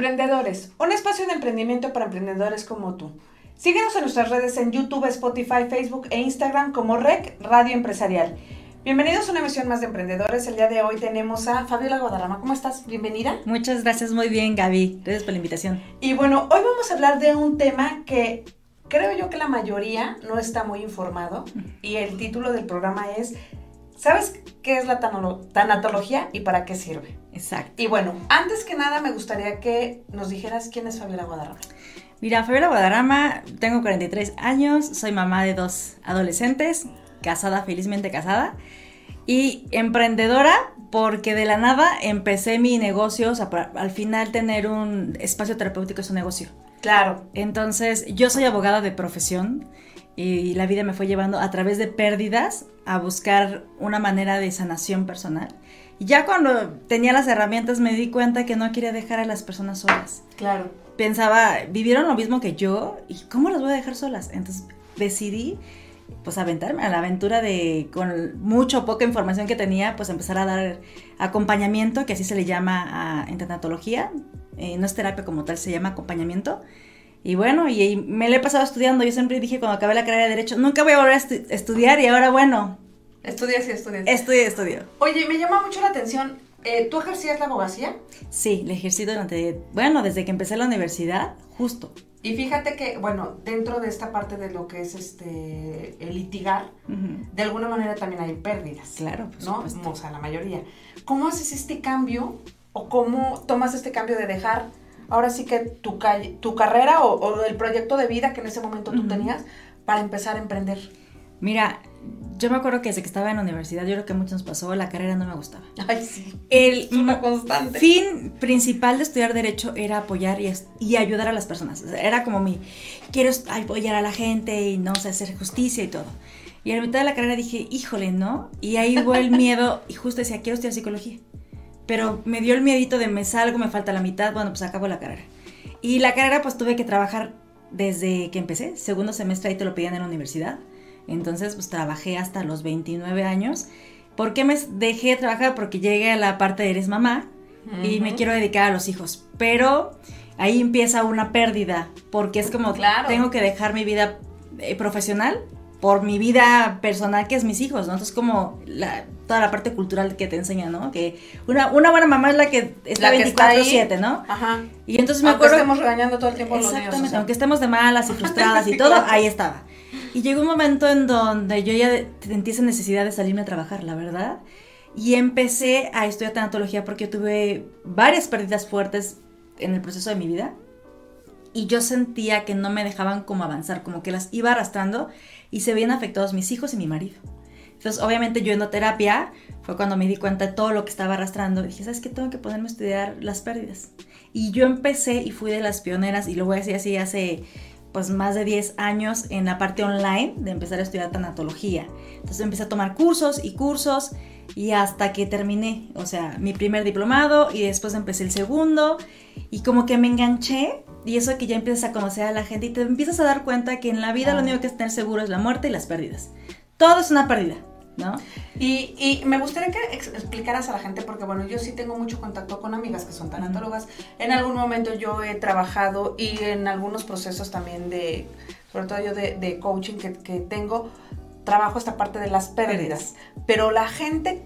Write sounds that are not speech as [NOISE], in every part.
Emprendedores, un espacio de emprendimiento para emprendedores como tú. Síguenos en nuestras redes en YouTube, Spotify, Facebook e Instagram como REC Radio Empresarial. Bienvenidos a una emisión más de Emprendedores. El día de hoy tenemos a Fabiola Guadarrama. ¿Cómo estás? Bienvenida. Muchas gracias, muy bien Gaby. Gracias por la invitación. Y bueno, hoy vamos a hablar de un tema que creo yo que la mayoría no está muy informado y el título del programa es ¿Sabes qué es la tanatología y para qué sirve? Exacto. Y bueno, antes que nada me gustaría que nos dijeras quién es Fabiola Guadarrama. Mira, Fabiola Guadarrama, tengo 43 años, soy mamá de dos adolescentes, casada, felizmente casada, y emprendedora porque de la nada empecé mi negocio, o sea, al final tener un espacio terapéutico es un negocio. Claro. Entonces, yo soy abogada de profesión y la vida me fue llevando a través de pérdidas a buscar una manera de sanación personal. Y ya cuando tenía las herramientas me di cuenta que no quería dejar a las personas solas. Claro. Pensaba, vivieron lo mismo que yo y ¿cómo las voy a dejar solas? Entonces decidí pues aventarme a la aventura de, con mucho o poca información que tenía, pues empezar a dar acompañamiento, que así se le llama a, en tanatología, eh, no es terapia como tal, se llama acompañamiento. Y bueno, y, me lo he pasado estudiando. Yo siempre dije cuando acabé la carrera de Derecho, nunca voy a volver a estudiar y ahora bueno. Estudias y estudias. Estudio y estudio. Oye, me llama mucho la atención. Eh, ¿Tú ejercías la abogacía? Sí, la ejercí durante, bueno, desde que empecé la universidad, justo. Y fíjate que, bueno, dentro de esta parte de lo que es este el litigar, de alguna manera también hay pérdidas. Claro, ¿no? O sea, la mayoría. ¿Cómo haces este cambio o cómo tomas este cambio de dejar ahora sí que tu, tu carrera o, el proyecto de vida que en ese momento tú tenías para empezar a emprender? Mira, yo me acuerdo que desde que estaba en la universidad, yo creo que a muchos nos pasó, la carrera no me gustaba. Ay, sí. El una constante. fin principal de estudiar Derecho era apoyar y, ayudar a las personas. era como mi, quiero apoyar a la gente y no sé, hacer justicia y todo. Y a la mitad de la carrera dije, híjole, ¿no? Y ahí hubo el miedo y justo decía, quiero estudiar psicología pero me dio el miedito de me salgo, me falta la mitad, bueno, pues acabo la carrera. Y la carrera pues tuve que trabajar desde que empecé, segundo semestre ahí te lo pedían en la universidad. Entonces pues trabajé hasta los 29 años. ¿Por qué me dejé de trabajar? Porque llegué a la parte de eres mamá y me quiero dedicar a los hijos. Pero ahí empieza una pérdida, porque es como, claro. tengo que dejar mi vida eh, profesional por mi vida personal que es mis hijos, ¿no? Entonces como la, toda la parte cultural que te enseña, ¿no? Que una, una buena mamá es la que está 24/7, ¿no? Ajá. Y entonces me acuerdo... estemos regañando todo el tiempo a los niños. Exactamente, aunque estemos de malas y frustradas y [LAUGHS] todo, ahí estaba. Y llegó un momento en donde yo ya sentí esa necesidad de salirme a trabajar, la verdad. Y empecé a estudiar tanatología porque tuve varias pérdidas fuertes en el proceso de mi vida. Y yo sentía que no me dejaban como avanzar, como que las iba arrastrando y se veían afectados mis hijos y mi marido. Entonces, obviamente yo en terapia fue cuando me di cuenta de todo lo que estaba arrastrando. dije, ¿sabes qué? Tengo que ponerme a estudiar las pérdidas. Y yo empecé y fui de las pioneras, y lo voy a decir así, hace pues más de 10 años en la parte online de empezar a estudiar tanatología. Entonces empecé a tomar cursos y cursos y hasta que terminé, o sea, mi primer diplomado y después empecé el segundo y como que me enganché y eso que ya empiezas a conocer a la gente y te empiezas a dar cuenta que en la vida lo único que es tener seguro es la muerte y las pérdidas. Todo es una pérdida, ¿no? Y, y, me gustaría que explicaras a la gente, porque bueno, yo sí tengo mucho contacto con amigas que son tanatólogas. En algún momento yo he trabajado y en algunos procesos también de sobre todo yo de, coaching que, que, tengo, trabajo esta parte de las pérdidas. Pero la gente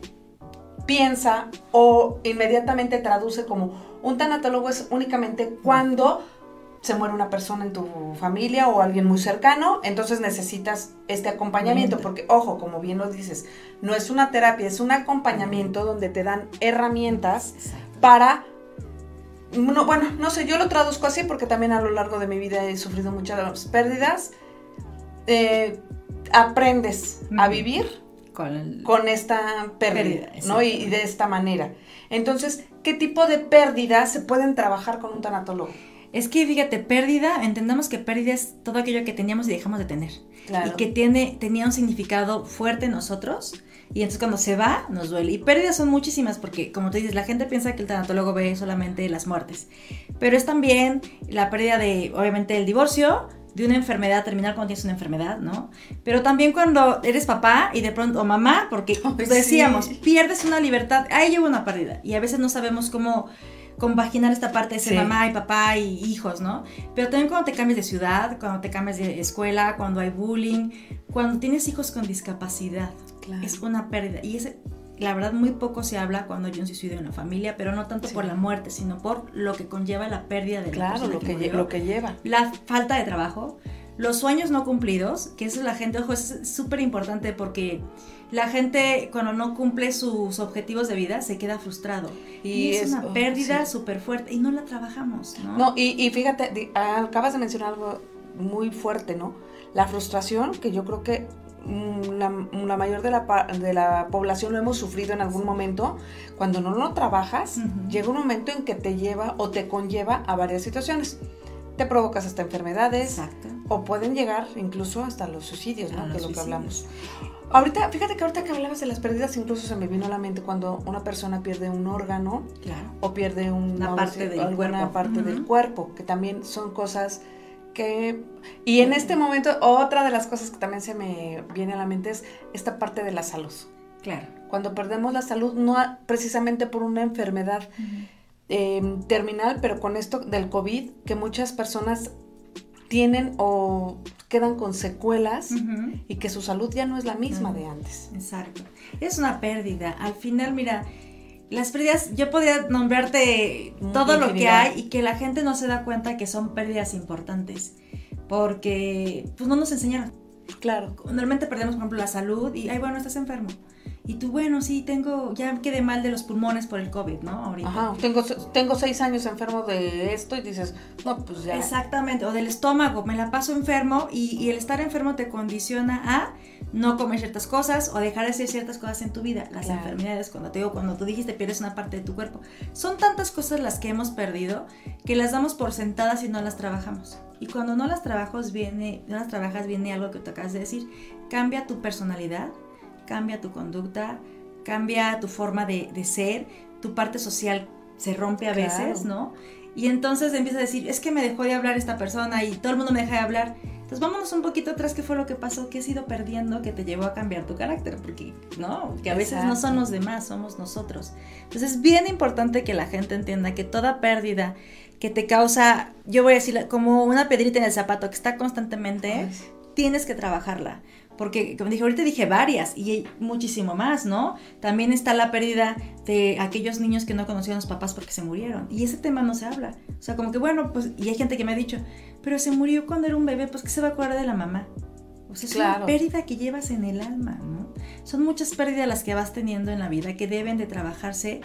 piensa o inmediatamente traduce como un tanatólogo es únicamente cuando se muere una persona en tu familia o alguien muy cercano, entonces necesitas este acompañamiento, porque ojo, como bien lo dices, no es una terapia, es un acompañamiento donde te dan herramientas para no, bueno, no sé, yo lo traduzco así porque también a lo largo de mi vida he sufrido muchas pérdidas. Eh, aprendes a vivir con, esta pérdida, ¿no? y, de esta manera. Entonces, ¿qué tipo de pérdidas se pueden trabajar con un tanatólogo? Es que fíjate, pérdida, entendamos que pérdida es todo aquello que teníamos y dejamos de tener. Y que tiene, tenía un significado fuerte en nosotros. Y entonces cuando se va, nos duele. Y pérdidas son muchísimas porque, como tú dices, la gente piensa que el tanatólogo ve solamente las muertes. Pero es también la pérdida de, obviamente, el divorcio, de una enfermedad terminal cuando tienes una enfermedad, ¿no? Pero también cuando eres papá y de pronto, o mamá, porque decíamos, pierdes una libertad, ahí lleva una pérdida. Y a veces no sabemos cómo compaginar esta parte de ser mamá y papá y hijos, ¿no? Pero también cuando te cambias de ciudad, cuando te cambias de escuela, cuando hay bullying, cuando tienes hijos con discapacidad, es una pérdida. Y ese, la verdad, muy poco se habla cuando hay un suicidio en la familia, pero no tanto por la muerte, sino por lo que conlleva la pérdida de la persona lo que, lo que lleva. La falta de trabajo, los sueños no cumplidos, que eso la gente, ojo, es súper importante porque la gente cuando no cumple sus objetivos de vida se queda frustrado. Y, es, una pérdida súper fuerte y no la trabajamos, ¿no? No, y, fíjate, acabas de mencionar algo muy fuerte, ¿no? La frustración, que yo creo que mm, la, mayor de la, de la población lo hemos sufrido en algún momento, cuando no lo trabajas, llega un momento en que te lleva o te conlleva a varias situaciones te provocas hasta enfermedades o pueden llegar incluso hasta los suicidios, ¿no? es lo que hablamos. Ahorita, fíjate que ahorita que hablabas de las pérdidas, incluso se me vino a la mente cuando una persona pierde un órgano o pierde una, parte, del, alguna cuerpo. parte del cuerpo, que también son cosas que... Y en este momento, otra de las cosas que también se me viene a la mente es esta parte de la salud. Claro. Cuando perdemos la salud, no precisamente por una enfermedad, Em, terminal, pero con esto del COVID, que muchas personas tienen o quedan con secuelas y que su salud ya no es la misma de antes. Exacto. Es una pérdida. Al final, mira, las pérdidas, yo podría nombrarte todo lo que hay y que la gente no se da cuenta que son pérdidas importantes, porque pues no nos enseñaron. Claro. Normalmente perdemos, por ejemplo, la salud y, ay, bueno, estás enfermo. Y tú, bueno, sí, tengo, ya quedé mal de los pulmones por el COVID, ¿no? Ahorita. Ajá, tengo, tengo seis años enfermo de esto y dices, no, pues ya. Exactamente, o del estómago, me la paso enfermo y, el estar enfermo te condiciona a no comer ciertas cosas o dejar de hacer ciertas cosas en tu vida. Las enfermedades, cuando te digo, cuando tú dijiste pierdes una parte de tu cuerpo. Son tantas cosas las que hemos perdido que las damos por sentadas y no las trabajamos. Y cuando no las trabajas viene, no las trabajas viene algo que te acabas de decir, cambia tu personalidad, cambia tu conducta, cambia tu forma de, ser, tu parte social se rompe a veces, ¿no? Y entonces empieza a decir, es que me dejó de hablar esta persona y todo el mundo me deja de hablar. Entonces vámonos un poquito atrás, ¿qué fue lo que pasó? ¿Qué has ido perdiendo que te llevó a cambiar tu carácter? Porque, ¿no? Que a veces no son los demás, somos nosotros. Entonces es bien importante que la gente entienda que toda pérdida que te causa, yo voy a decir, como una pedrita en el zapato que está constantemente, tienes que trabajarla porque como dije, ahorita dije varias y hay muchísimo más, ¿no? También está la pérdida de aquellos niños que no conocían a los papás porque se murieron y ese tema no se habla. O sea, como que bueno, pues, y hay gente que me ha dicho, pero se murió cuando era un bebé, pues que se va a acordar de la mamá. O sea, es una pérdida que llevas en el alma, ¿no? Son muchas pérdidas las que vas teniendo en la vida que deben de trabajarse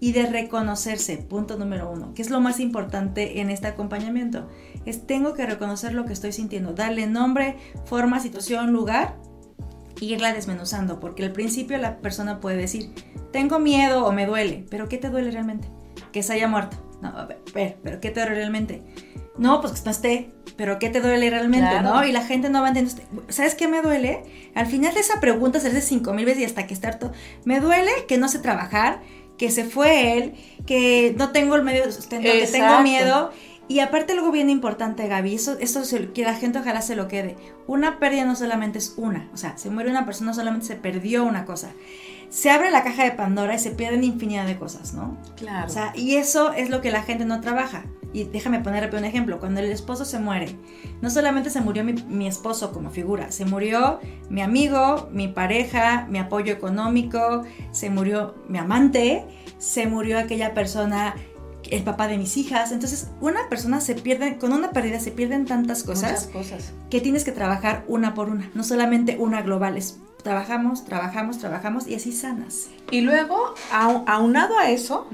y de reconocerse, punto número uno, que es lo más importante en este acompañamiento. Es tengo que reconocer lo que estoy sintiendo, darle nombre, forma, situación, lugar e irla desmenuzando, porque al principio la persona puede decir, tengo miedo o me duele, pero ¿qué te duele realmente? Que se haya muerto. No, a ver, pero ¿qué te duele realmente? No, pues que no esté, pero ¿qué te duele realmente? ¿No? Y la gente no va a entender. ¿Sabes qué me duele? Al final de esa pregunta, hacerse cinco mil veces y hasta que esté harto, me duele que no sé trabajar, que se fue él, que no tengo el medio de sustento, que tengo miedo. Y aparte algo bien importante, Gaby, eso, esto que la gente ojalá se lo quede. Una pérdida no solamente es una, o sea, se muere una persona, solamente se perdió una cosa. Se abre la caja de Pandora y se pierden infinidad de cosas, ¿no? Claro. O sea, y eso es lo que la gente no trabaja. Y déjame poner un ejemplo. Cuando el esposo se muere, no solamente se murió mi, mi, esposo como figura, se murió mi amigo, mi pareja, mi apoyo económico, se murió mi amante, se murió aquella persona el papá de mis hijas. Entonces, una persona se pierde, con una pérdida se pierden tantas cosas, cosas. que tienes que trabajar una por una, no solamente una global. Es, trabajamos, trabajamos, trabajamos y así sanas. Y luego, aunado a eso,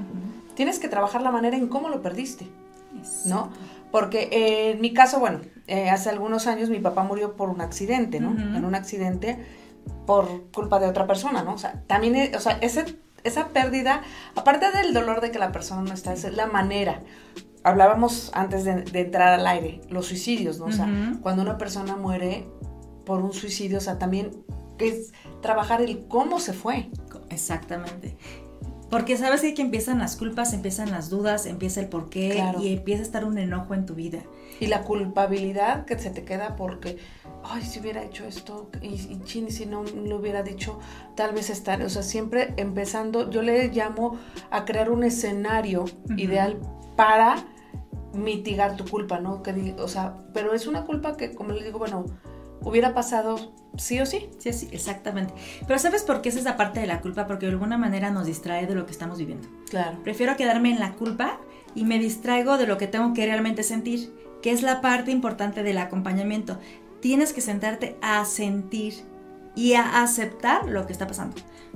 tienes que trabajar la manera en cómo lo perdiste, ¿no? Porque eh, en mi caso, bueno, eh, hace algunos años mi papá murió por un accidente, ¿no? En un accidente por culpa de otra persona, ¿no? O sea, también, eh, o sea, ese esa pérdida, aparte del dolor de que la persona no está, es la manera. Hablábamos antes de, entrar al aire, los suicidios, ¿no? O sea, cuando una persona muere por un suicidio, o sea, también es trabajar el cómo se fue. Exactamente. Porque sabes que aquí empiezan las culpas, empiezan las dudas, empieza el porqué y empieza a estar un enojo en tu vida. Y la culpabilidad que se te queda porque ay, si hubiera hecho esto, y, y si no lo hubiera dicho, tal vez estar, o sea, siempre empezando, yo le llamo a crear un escenario ideal para mitigar tu culpa, ¿no? Que, o sea, pero es una culpa que, como le digo, bueno, hubiera pasado sí o sí. Sí, sí, exactamente. Pero ¿sabes por qué es esa parte de la culpa? Porque de alguna manera nos distrae de lo que estamos viviendo. Claro. Prefiero quedarme en la culpa y me distraigo de lo que tengo que realmente sentir, que es la parte importante del acompañamiento tienes que sentarte a sentir y a aceptar lo que está pasando.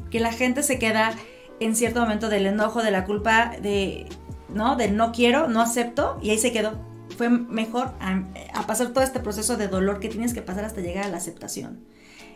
Que la gente se queda en cierto momento del enojo, de la culpa, de, ¿no? Del no quiero, no acepto, y ahí se quedó. Fue mejor a, a pasar todo este proceso de dolor que tienes que pasar hasta llegar a la aceptación.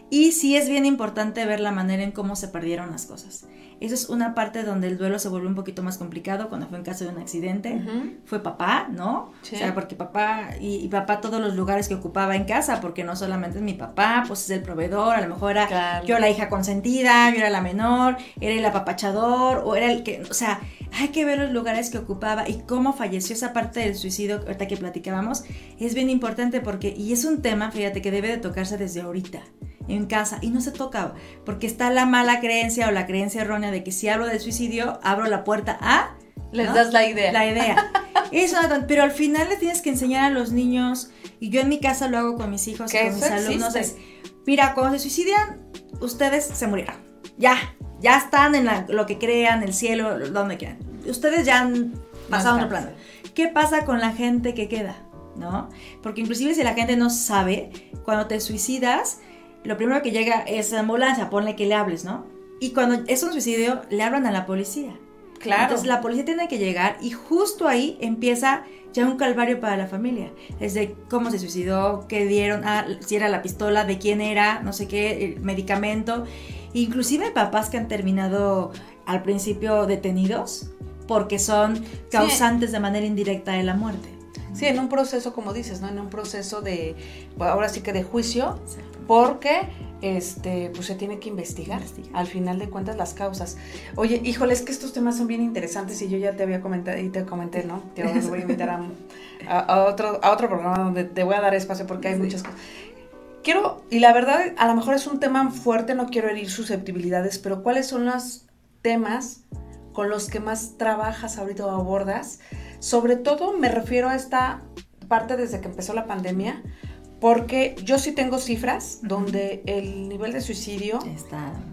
Y sí es bien importante ver la manera en cómo se perdieron las cosas. Eso es una parte donde el duelo se vuelve un poquito más complicado cuando fue en caso de un accidente. Fue papá, ¿no? O sea, porque papá y, papá todos los lugares que ocupaba en casa, porque no solamente es mi papá, pues es el proveedor, a lo mejor era yo la hija consentida, yo era la menor, era el apapachador, o era el que, o sea, hay que ver los lugares que ocupaba y cómo falleció esa parte del suicidio ahorita que platicábamos. Es bien importante porque, y es un tema, fíjate, que debe de tocarse desde ahorita en casa y no se toca porque está la mala creencia o la creencia errónea de que si hablo del suicidio abro la puerta a les das la idea. La idea. [LAUGHS] Eso pero al final le tienes que enseñar a los niños y yo en mi casa lo hago con mis hijos y con mis alumnos es mira cuando se suicidan ustedes se murieron ya ya están en lo que crean el cielo donde quieran ustedes ya han pasado no plano qué pasa con la gente que queda ¿no? Porque inclusive si la gente no sabe, cuando te suicidas, lo primero que llega es ambulancia, ponle que le hables, ¿no? Y cuando es un suicidio, le hablan a la policía. Claro. Entonces la policía tiene que llegar y justo ahí empieza ya un calvario para la familia. Desde cómo se suicidó, qué dieron, ah, si era la pistola, de quién era, no sé qué, el medicamento. Inclusive papás que han terminado al principio detenidos porque son causantes de manera indirecta de la muerte. Sí, en un proceso, como dices, ¿no? En un proceso de, ahora sí que de juicio, porque este, pues se tiene que investigar, al final de cuentas las causas. Oye, híjole, es que estos temas son bien interesantes y yo ya te había comentado y te comenté, ¿no? Te voy a invitar a, otro, a otro programa donde te voy a dar espacio porque hay muchas cosas. Quiero, y la verdad, a lo mejor es un tema fuerte, no quiero herir susceptibilidades, pero ¿cuáles son los temas con los que más trabajas ahorita o abordas? Sobre todo me refiero a esta parte desde que empezó la pandemia, porque yo sí tengo cifras donde el nivel de suicidio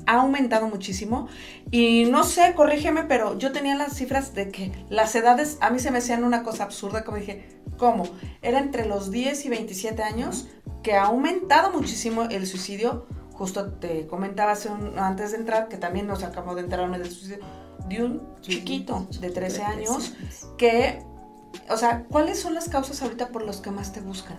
ha aumentado muchísimo. Y no sé, corrígeme, pero yo tenía las cifras de que las edades a mí se me hacían una cosa absurda, como dije, ¿cómo? Era entre los 10 y 27 años que ha aumentado muchísimo el suicidio. Justo te comentaba hace antes de entrar que también nos acabamos de enterar del suicidio de un chiquito de 13 años que, o sea, ¿cuáles son las causas ahorita por las que más te buscan?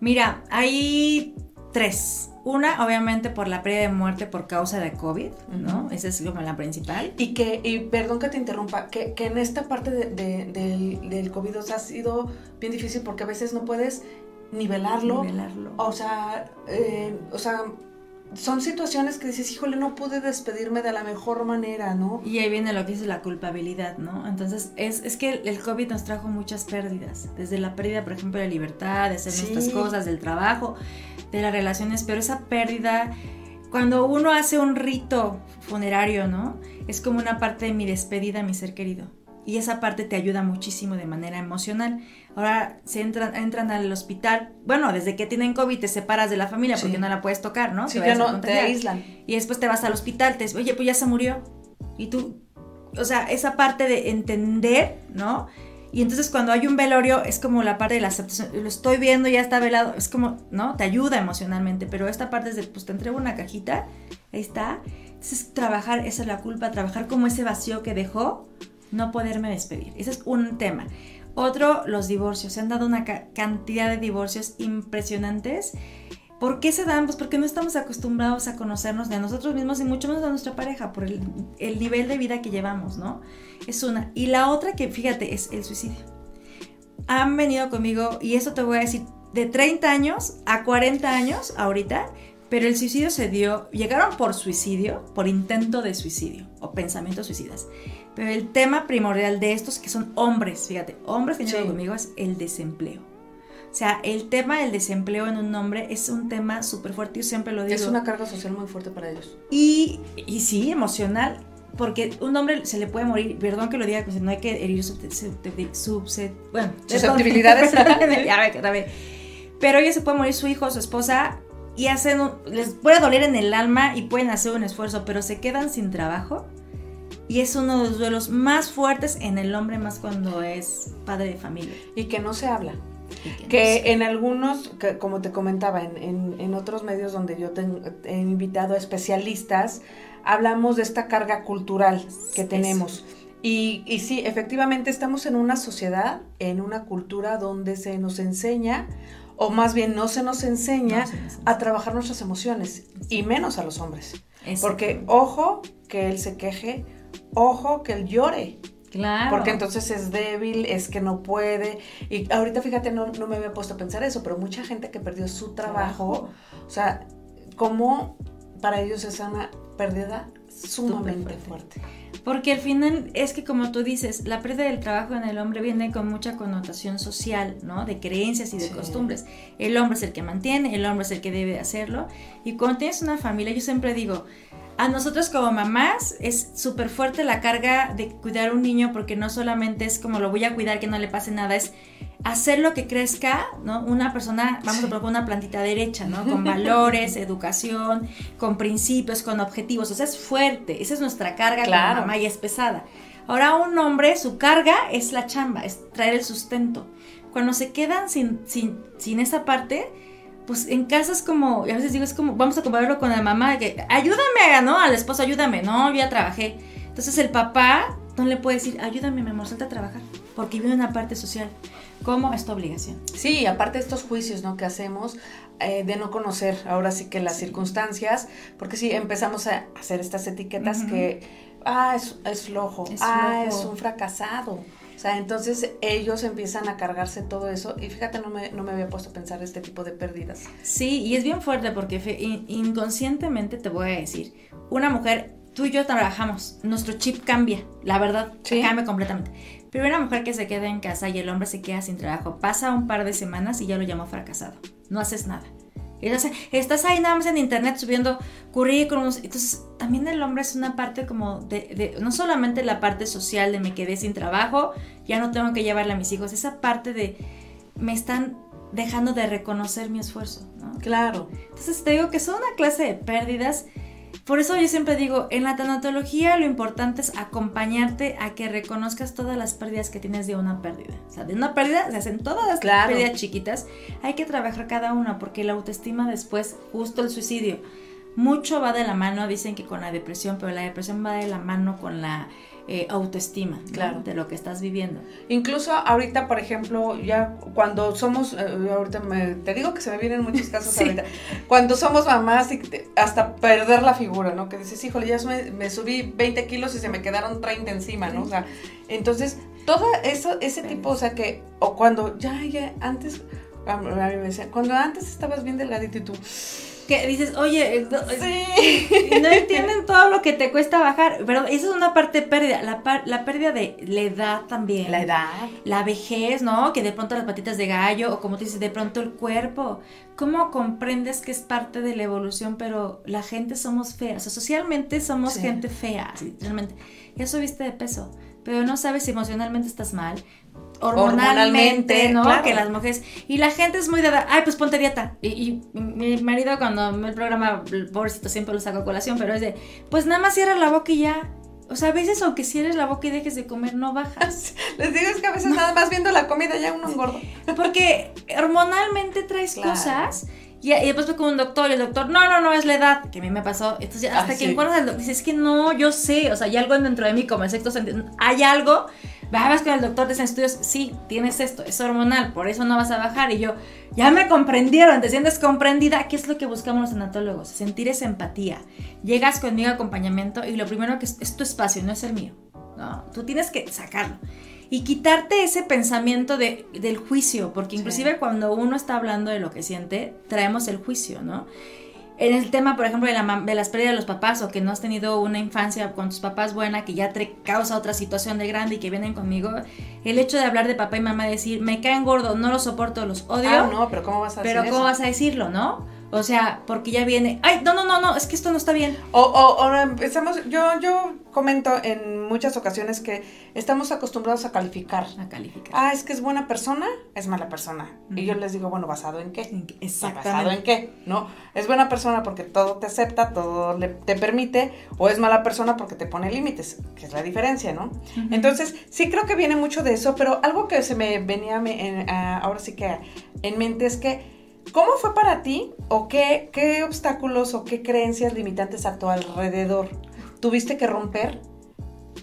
Mira, hay tres. Una, obviamente, por la pérdida de muerte por causa de COVID, ¿no? Esa es como la principal. Y que, y perdón que te interrumpa, que, que en esta parte del, del, COVID ha sido bien difícil porque a veces no puedes nivelarlo. Nivelarlo. O sea, eh, o sea, son situaciones que dices, híjole, no pude despedirme de la mejor manera, ¿no? Y ahí viene lo que es la culpabilidad, ¿no? Entonces, es, es que el COVID nos trajo muchas pérdidas, desde la pérdida, por ejemplo, de libertad, de hacer nuestras cosas, del trabajo, de las relaciones, pero esa pérdida, cuando uno hace un rito funerario, ¿no? Es como una parte de mi despedida a mi ser querido. Y esa parte te ayuda muchísimo de manera emocional. Ahora se entran, entran al hospital, bueno, desde que tienen COVID te separas de la familia porque no la puedes tocar, ¿no? Sí, ya no, te aíslan. Y después te vas al hospital, te oye, pues ya se murió. Y tú, o sea, esa parte de entender, ¿no? Y entonces cuando hay un velorio es como la parte de la aceptación, lo estoy viendo, ya está velado, es como, ¿no? Te ayuda emocionalmente, pero esta parte es de, pues te entrego una cajita, ahí está. Entonces trabajar, esa es la culpa, trabajar como ese vacío que dejó no poderme despedir. Ese es un tema. Otro, los divorcios. Se han dado una cantidad de divorcios impresionantes. ¿Por qué se dan? Pues porque no estamos acostumbrados a conocernos de a nosotros mismos y mucho menos a nuestra pareja por el, el, nivel de vida que llevamos, ¿no? Es una. Y la otra que, fíjate, es el suicidio. Han venido conmigo, y eso te voy a decir, de 30 años a 40 años ahorita, pero el suicidio se dio, llegaron por suicidio, por intento de suicidio o pensamientos suicidas. Pero el tema primordial de estos, que son hombres, fíjate, hombres que llegan conmigo, es el desempleo. O sea, el tema del desempleo en un hombre es un tema súper fuerte, yo siempre lo digo. Es una carga social muy fuerte para ellos. Y, y sí, emocional, porque un hombre se le puede morir, perdón que lo diga, pues no hay que herir bueno, susceptibilidades. [LAUGHS] Pero ella se puede morir su hijo, su esposa, y hacen, les puede doler en el alma y pueden hacer un esfuerzo, pero se quedan sin trabajo y es uno de los duelos más fuertes en el hombre, más cuando es padre de familia. Y que no se habla. Que, en algunos, como te comentaba, en, otros medios donde yo he invitado a especialistas, hablamos de esta carga cultural que tenemos. Y, y, sí, efectivamente estamos en una sociedad, en una cultura donde se nos enseña, o más bien no se nos enseña a trabajar nuestras emociones, y menos a los hombres. Porque ojo que él se queje, ojo que él llore. Claro. Porque entonces es débil, es que no puede. Y ahorita fíjate, no, me había puesto a pensar eso, pero mucha gente que perdió su trabajo, o sea, como para ellos es una pérdida sumamente fuerte. Porque al final es que como tú dices, la pérdida del trabajo en el hombre viene con mucha connotación social, ¿no? De creencias y de costumbres. El hombre es el que mantiene, el hombre es el que debe hacerlo. Y cuando tienes una familia, yo siempre digo, a nosotros como mamás es súper fuerte la carga de cuidar a un niño porque no solamente es como lo voy a cuidar que no le pase nada, es hacer lo que crezca, ¿no? Una persona, vamos a proponer una plantita derecha, ¿no? Con [LAUGHS] valores, educación, con principios, con objetivos, o sea, es fuerte, esa es nuestra carga claro. como mamá y es pesada. Ahora un hombre, su carga es la chamba, es traer el sustento. Cuando se quedan sin, sin, sin esa parte, pues en casas como, a veces digo, es como, vamos a compararlo con la mamá, que ayúdame, ¿no? Al esposo, ayúdame, no, ya trabajé. Entonces el papá no le puede decir, ayúdame, mi amor, salta a trabajar, porque vive una parte social. ¿Cómo es tu obligación? Sí, aparte de estos juicios, ¿no? Que hacemos eh, de no conocer ahora sí que las circunstancias, porque si empezamos a hacer estas etiquetas que, ah, es, flojo, ah, es un fracasado. O sea, entonces ellos empiezan a cargarse todo eso y fíjate, no me, no me había puesto a pensar este tipo de pérdidas. Sí, y es bien fuerte porque inconscientemente te voy a decir, una mujer, tú y yo trabajamos, nuestro chip cambia, la verdad, cambia completamente. Una mujer que se queda en casa y el hombre se queda sin trabajo, pasa un par de semanas y ya lo llamo fracasado, no haces nada. Estás ahí nada más en internet subiendo currículums. Entonces, también el hombre es una parte como de, no solamente la parte social de me quedé sin trabajo, ya no tengo que llevarle a mis hijos, esa parte de me están dejando de reconocer mi esfuerzo, ¿no? Claro. Entonces te digo que son una clase de pérdidas por eso yo siempre digo, en la tanatología lo importante es acompañarte a que reconozcas todas las pérdidas que tienes de una pérdida. O sea, de una pérdida se hacen todas las pérdidas chiquitas. Hay que trabajar cada una porque la autoestima después, justo el suicidio, mucho va de la mano, dicen que con la depresión, pero la depresión va de la mano con la eh, autoestima claro. de lo que estás viviendo. Incluso ahorita, por ejemplo, ya cuando somos, eh, ahorita te digo que se me vienen muchos [LAUGHS] casos ahorita, cuando somos mamás y hasta perder la figura, ¿no? Que dices, híjole, ya me, subí 20 kilos y se me quedaron 30 encima, ¿no? O sea, entonces, todo eso, ese tipo, o sea, que, o cuando ya, ya, antes, a mí me decían, cuando antes estabas bien delgadito y tú que dices, oye, eh, no, [LAUGHS] no, entienden todo lo que te cuesta bajar. Pero eso es una parte pérdida. La, la pérdida de la edad también. La edad. La vejez, ¿no? Que de pronto las patitas de gallo, o como tú dices, de pronto el cuerpo. ¿Cómo comprendes que es parte de la evolución? Pero la gente somos feas. O sea, socialmente somos gente fea, realmente. Ya subiste de peso pero no sabes si emocionalmente estás mal, hormonalmente, ¿no? Que las mujeres. Y la gente es muy de. Ay, pues ponte dieta. Y, mi marido, cuando me el programa, pobrecito, siempre lo saco a colación, pero es de. Pues nada más cierra la boca y ya. O sea, a veces, aunque cierres la boca y dejes de comer, no bajas. [LAUGHS] Les digo es que a veces nada más viendo la comida ya uno engorda. Porque hormonalmente traes cosas. Y, después fue con un doctor y el doctor, no, no, no, es la edad, que a mí me pasó. Entonces, hasta que encuentras el doctor, dices, es que no, yo sé, o sea, hay algo dentro de mí, como el sexto sentido, hay algo vas con el doctor, de estudios, sí, tienes esto, es hormonal, por eso no vas a bajar. Y yo, ya me comprendieron, te sientes comprendida. ¿Qué es lo que buscamos los anatólogos? Sentir esa empatía. Llegas conmigo a acompañamiento y lo primero que es, tu espacio, no es el mío. No, tú tienes que sacarlo. Y quitarte ese pensamiento de, del juicio, porque inclusive cuando uno está hablando de lo que siente, traemos el juicio, ¿no? en el tema, por ejemplo, de, la, de las pérdidas de los papás o que no has tenido una infancia con tus papás buena que ya te causa otra situación de grande y que vienen conmigo, el hecho de hablar de papá y mamá y decir, me caen gordos, no los soporto, los odio. Ah, no, pero ¿cómo vas a Pero ¿cómo vas a decirlo, no? O sea, porque ya viene, ay, no, no, no, no, es que esto no está bien. O, o, empezamos, yo, yo comento en muchas ocasiones que estamos acostumbrados a calificar. A calificar. Ah, es que es buena persona, es mala persona. Y yo les digo, bueno, ¿basado en qué? Exactamente. ¿Basado en qué? ¿No? Es buena persona porque todo te acepta, todo le, te permite, o es mala persona porque te pone límites, que es la diferencia, ¿no? Entonces, sí creo que viene mucho de eso, pero algo que se me venía ahora sí que en mente es que ¿Cómo fue para ti o qué, qué obstáculos o qué creencias limitantes a tu alrededor tuviste que romper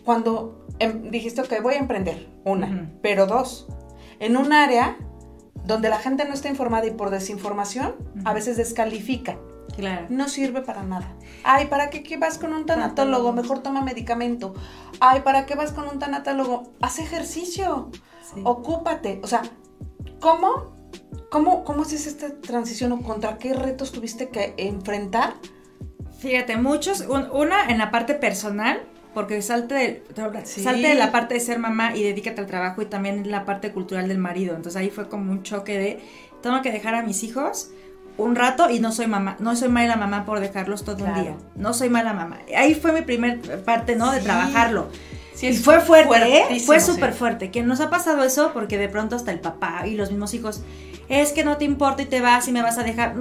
cuando em, dijiste, ok, voy a emprender? Una, pero dos, en un área donde la gente no está informada y por desinformación a veces descalifica. Claro. No sirve para nada. Ay, ¿para qué, vas con un tanatólogo? Mejor toma medicamento. Ay, ¿para qué vas con un tanatólogo? Haz ejercicio. Ocúpate. O sea, ¿cómo ¿Cómo, ¿Cómo haces esta transición o contra qué retos tuviste que enfrentar? Fíjate, muchos, una en la parte personal, porque salte de, salte de la parte de ser mamá y dedícate al trabajo y también en la parte cultural del marido. Entonces ahí fue como un choque de, tengo que dejar a mis hijos un rato y no soy mamá, no soy mala mamá por dejarlos todo el día. No soy mala mamá. Ahí fue mi primer parte, ¿no? De trabajarlo. Sí, y fue fuerte, ¿eh? Fue súper fuerte. Que nos ha pasado eso porque de pronto hasta el papá y los mismos hijos es que no te importa y te vas y me vas a dejar.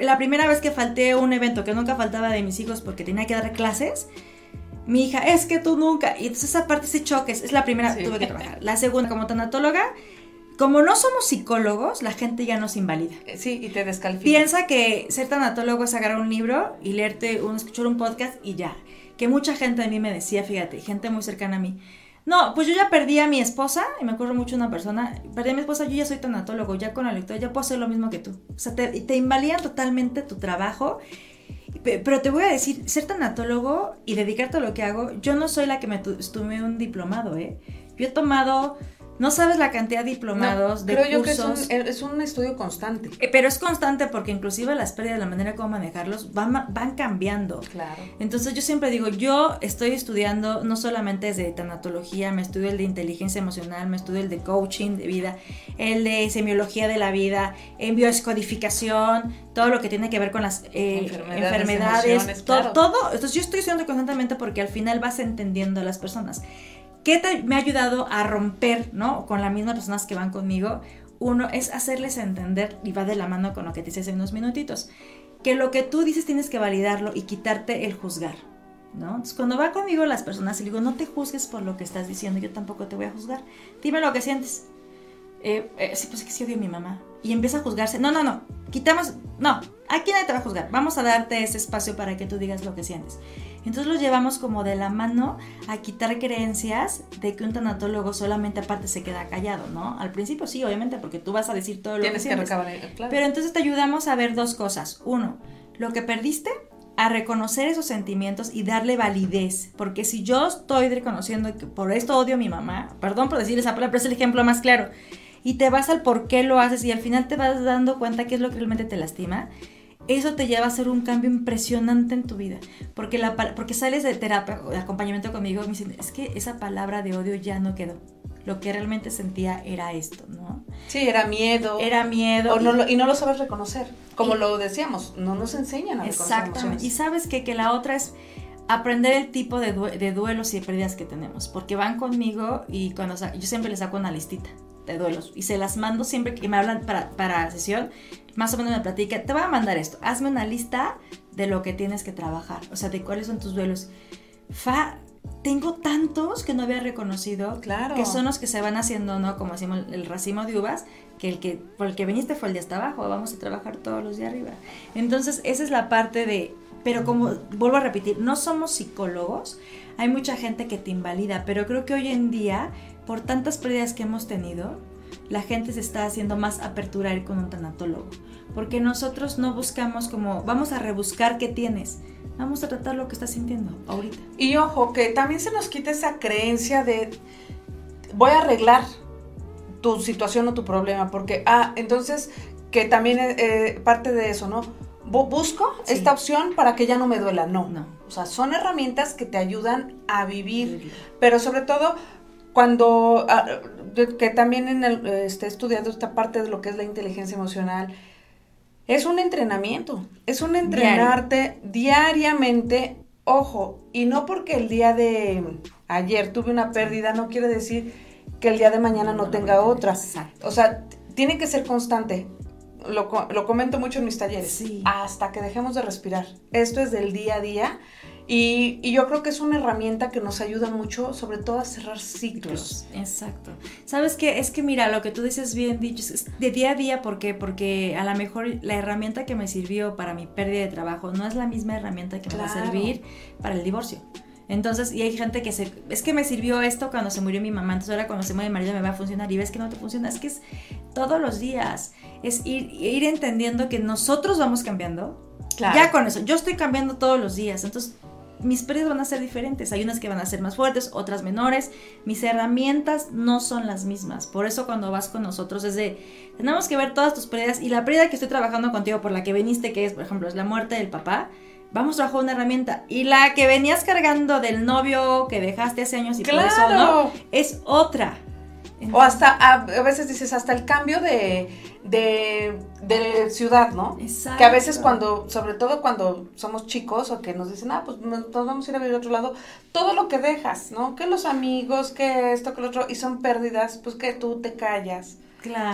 La primera vez que falté a un evento que nunca faltaba de mis hijos porque tenía que dar clases, mi hija, es que tú nunca. Y entonces esa parte, ese choque, es la primera que tuve que trabajar. La segunda, como tanatóloga, como no somos psicólogos, la gente ya nos invalida. Eh, sí, y te descalifica. Piensa que ser tanatólogo es agarrar un libro y leerte, un, escuchar un podcast y ya. Que mucha gente de mí me decía, fíjate, gente muy cercana a mí no, pues yo ya perdí a mi esposa, y me acuerdo mucho una persona, perdí a mi esposa, yo ya soy tanatólogo, ya con la lectura, ya puedo hacer lo mismo que tú. O sea, te, te invalidan totalmente tu trabajo. Pero te voy a decir, ser tanatólogo y dedicarte a lo que hago, yo no soy la que me estuve un diplomado, ¿eh? Yo he tomado no sabes la cantidad de diplomados, de creo cursos. Yo que es un, estudio constante. Eh, pero es constante porque inclusive las pérdidas, la manera como manejarlos, van, van cambiando. Claro. Entonces yo siempre digo, yo estoy estudiando no solamente desde tanatología, me estudio el de inteligencia emocional, me estudio el de coaching de vida, el de semiología de la vida, en bioscodificación, todo lo que tiene que ver con las eh, enfermedades, todo. Entonces yo estoy estudiando constantemente porque al final vas entendiendo a las personas. ¿Qué me ha ayudado a romper, ¿no? Con las mismas personas que van conmigo. Uno es hacerles entender, y va de la mano con lo que te hice hace unos minutitos, que lo que tú dices tienes que validarlo y quitarte el juzgar, ¿no? Entonces, cuando va conmigo las personas, y digo, no te juzgues por lo que estás diciendo, yo tampoco te voy a juzgar. Dime lo que sientes. Eh, eh, sí, pues es que sí odio a mi mamá. Y empieza a juzgarse. No, no, no. Quitamos. No, aquí nadie te va a juzgar. Vamos a darte ese espacio para que tú digas lo que sientes. Entonces los llevamos como de la mano a quitar creencias de que un tanatólogo solamente aparte se queda callado, ¿no? Al principio sí, obviamente, porque tú vas a decir todo lo Tienes que, que claro. Pero entonces te ayudamos a ver dos cosas. Uno, lo que perdiste, a reconocer esos sentimientos y darle validez. Porque si yo estoy reconociendo que por esto odio a mi mamá, perdón por decir esa palabra, pero es el ejemplo más claro, y te vas al por qué lo haces y al final te vas dando cuenta qué es lo que realmente te lastima, eso te lleva a hacer un cambio impresionante en tu vida. Porque, la, porque sales de terapia, de acompañamiento conmigo, y me dicen, es que esa palabra de odio ya no quedó. Lo que realmente sentía era esto, ¿no? Sí, era miedo. Era miedo. y, no y no lo sabes reconocer. Como lo decíamos, no nos enseñan a reconocer Exactamente. Y sabes que, que la otra es aprender el tipo de, de, duelos y pérdidas que tenemos, porque van conmigo y cuando yo siempre les saco una listita de duelos y se las mando siempre que me hablan para, para sesión, más o menos me platica, te voy a mandar esto, hazme una lista de lo que tienes que trabajar, o sea, de cuáles son tus duelos. Fa, tengo tantos que no había reconocido, claro. que son los que se van haciendo, ¿no? Como hacemos el racimo de uvas, que el que por el que viniste fue el de hasta abajo, vamos a trabajar todos los de arriba. Entonces, esa es la parte de pero como vuelvo a repetir, no somos psicólogos, hay mucha gente que te invalida, pero creo que hoy en día, por tantas pérdidas que hemos tenido, la gente se está haciendo más apertura a ir con un tanatólogo, porque nosotros no buscamos como, vamos a rebuscar qué tienes, vamos a tratar lo que estás sintiendo ahorita. Y ojo, que también se nos quita esa creencia de, voy a arreglar tu situación o tu problema, porque, ah, entonces, que también eh, parte de eso, ¿no? busco esta opción para que ya no me duela. No. no. O sea, son herramientas que te ayudan a vivir, pero sobre todo cuando, ah, que también en el, este, estudiando esta parte de lo que es la inteligencia emocional, es un entrenamiento, es un entrenarte diariamente, ojo, y no porque el día de ayer tuve una pérdida, no quiere decir que el día de mañana no, tenga otra. O sea, tiene que ser constante. Lo, lo, comento mucho en mis talleres, hasta que dejemos de respirar. Esto es del día a día y, y, yo creo que es una herramienta que nos ayuda mucho, sobre todo a cerrar ciclos. Exacto. ¿Sabes qué? Es que mira, lo que tú dices bien dicho, es de día a día, ¿por qué? Porque a lo mejor la herramienta que me sirvió para mi pérdida de trabajo no es la misma herramienta que me va a servir para el divorcio. Entonces, y hay gente que se, es que me sirvió esto cuando se murió mi mamá, entonces ahora cuando se muere mi marido me va a funcionar y ves que no te funciona, es que es todos los días, es ir, ir entendiendo que nosotros vamos cambiando. Ya con eso, yo estoy cambiando todos los días, entonces mis pérdidas van a ser diferentes. Hay unas que van a ser más fuertes, otras menores. Mis herramientas no son las mismas. Por eso cuando vas con nosotros es de, tenemos que ver todas tus pérdidas y la pérdida que estoy trabajando contigo por la que viniste, que es, por ejemplo, es la muerte del papá vamos a trabajar una herramienta. Y la que venías cargando del novio que dejaste hace años y por eso no, es otra. O hasta, a, veces dices, hasta el cambio de, de, de, ciudad, ¿no? Exacto. Que a veces cuando, sobre todo cuando somos chicos o que nos dicen, ah, pues nos, vamos a ir a vivir a otro lado, todo lo que dejas, ¿no? Que los amigos, que esto, que lo otro, y son pérdidas, pues que tú te callas.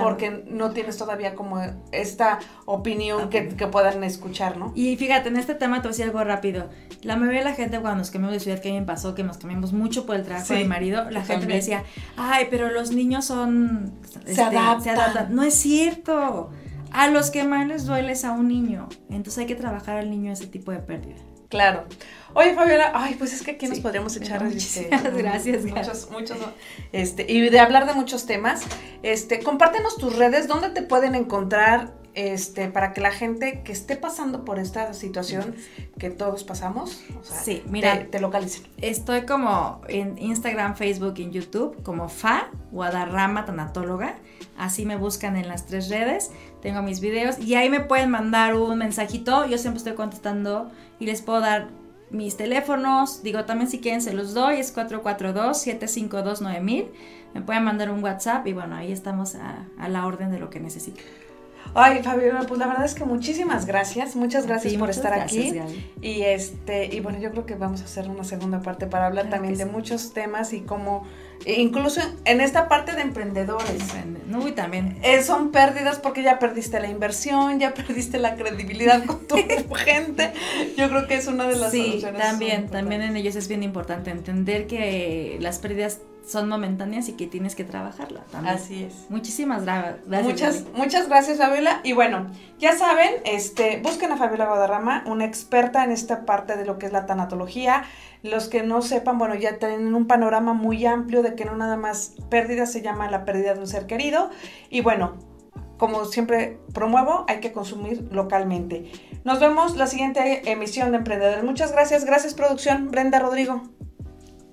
Porque no tienes todavía como esta opinión que, puedan escuchar, ¿no? Y fíjate, en este tema te voy a decir algo rápido. La mayoría de la gente cuando nos cambiamos de ciudad, que a mí me pasó, que nos cambiamos mucho por el trabajo de mi marido, la gente me decía, ay, pero los niños son... se, este, adaptan. No es cierto. A los que más les duele es a un niño. Entonces hay que trabajar al niño ese tipo de pérdida. Claro. Oye, Fabiola, ay, pues es que aquí nos podríamos echar este, [LAUGHS] gracias, muchos, muchos, este, y de hablar de muchos temas. Este, compártenos tus redes, dónde te pueden encontrar, este, para que la gente que esté pasando por esta situación que todos pasamos, sí, mira, te, localicen. Estoy como en Instagram, Facebook y en YouTube como Fa Guadarrama Tanatóloga. Así me buscan en las tres redes. Tengo mis videos y ahí me pueden mandar un mensajito. Yo siempre estoy contestando y les puedo dar mis teléfonos. Digo, también si quieren se los doy. Es 442-752-9000. Me pueden mandar un WhatsApp y bueno, ahí estamos a, a la orden de lo que necesiten. Ay, Fabiola, pues la verdad es que muchísimas gracias, muchas gracias por estar aquí. Y este, y bueno, yo creo que vamos a hacer una segunda parte para hablar también de muchos temas y cómo, e incluso en esta parte de emprendedores. No, y también. Eh, son pérdidas porque ya perdiste la inversión, ya perdiste la credibilidad con tu [LAUGHS] gente. Yo creo que es una de las sí, También, también en ellos es bien importante entender que las pérdidas son momentáneas y que tienes que trabajarla también. Así es. Muchísimas gracias. Muchas, muchas gracias, Fabiola. Y bueno, ya saben, este, busquen a Fabiola Guadarrama, una experta en esta parte de lo que es la tanatología. Los que no sepan, bueno, ya tienen un panorama muy amplio de que no nada más pérdida se llama la pérdida de un ser querido. Y bueno, como siempre promuevo, hay que consumir localmente. Nos vemos la siguiente emisión de Emprendedores. Muchas gracias. Gracias, producción. Brenda Rodrigo.